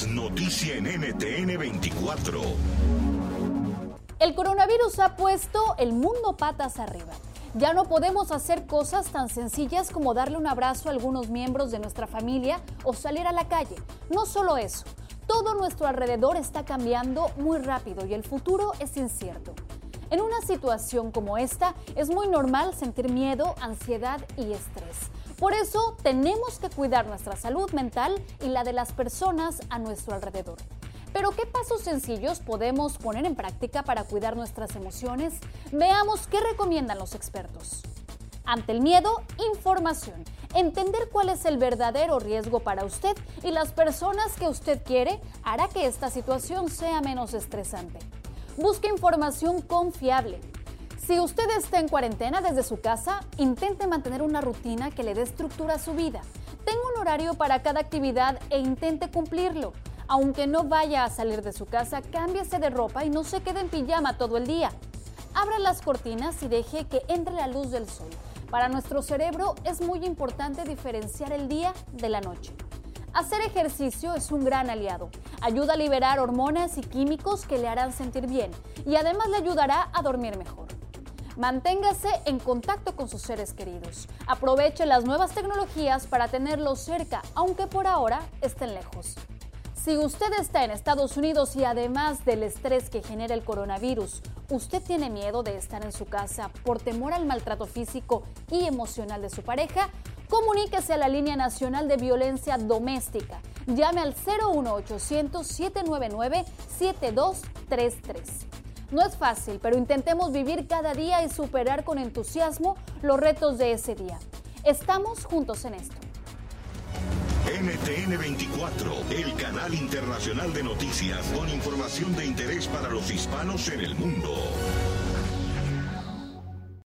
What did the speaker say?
noticia en NTN 24. El coronavirus ha puesto el mundo patas arriba. Ya no podemos hacer cosas tan sencillas como darle un abrazo a algunos miembros de nuestra familia o salir a la calle. No solo eso, todo nuestro alrededor está cambiando muy rápido y el futuro es incierto. En una situación como esta es muy normal sentir miedo, ansiedad y estrés. Por eso tenemos que cuidar nuestra salud mental y la de las personas a nuestro alrededor. Pero ¿qué pasos sencillos podemos poner en práctica para cuidar nuestras emociones? Veamos qué recomiendan los expertos. Ante el miedo, información. Entender cuál es el verdadero riesgo para usted y las personas que usted quiere hará que esta situación sea menos estresante. Busque información confiable. Si usted está en cuarentena desde su casa, intente mantener una rutina que le dé estructura a su vida. Tenga un horario para cada actividad e intente cumplirlo. Aunque no vaya a salir de su casa, cámbiese de ropa y no se quede en pijama todo el día. Abra las cortinas y deje que entre la luz del sol. Para nuestro cerebro es muy importante diferenciar el día de la noche. Hacer ejercicio es un gran aliado. Ayuda a liberar hormonas y químicos que le harán sentir bien y además le ayudará a dormir mejor. Manténgase en contacto con sus seres queridos. Aproveche las nuevas tecnologías para tenerlos cerca, aunque por ahora estén lejos. Si usted está en Estados Unidos y además del estrés que genera el coronavirus, usted tiene miedo de estar en su casa por temor al maltrato físico y emocional de su pareja, Comuníquese a la Línea Nacional de Violencia Doméstica. Llame al 01800-799-7233. No es fácil, pero intentemos vivir cada día y superar con entusiasmo los retos de ese día. Estamos juntos en esto. NTN 24, el canal internacional de noticias con información de interés para los hispanos en el mundo.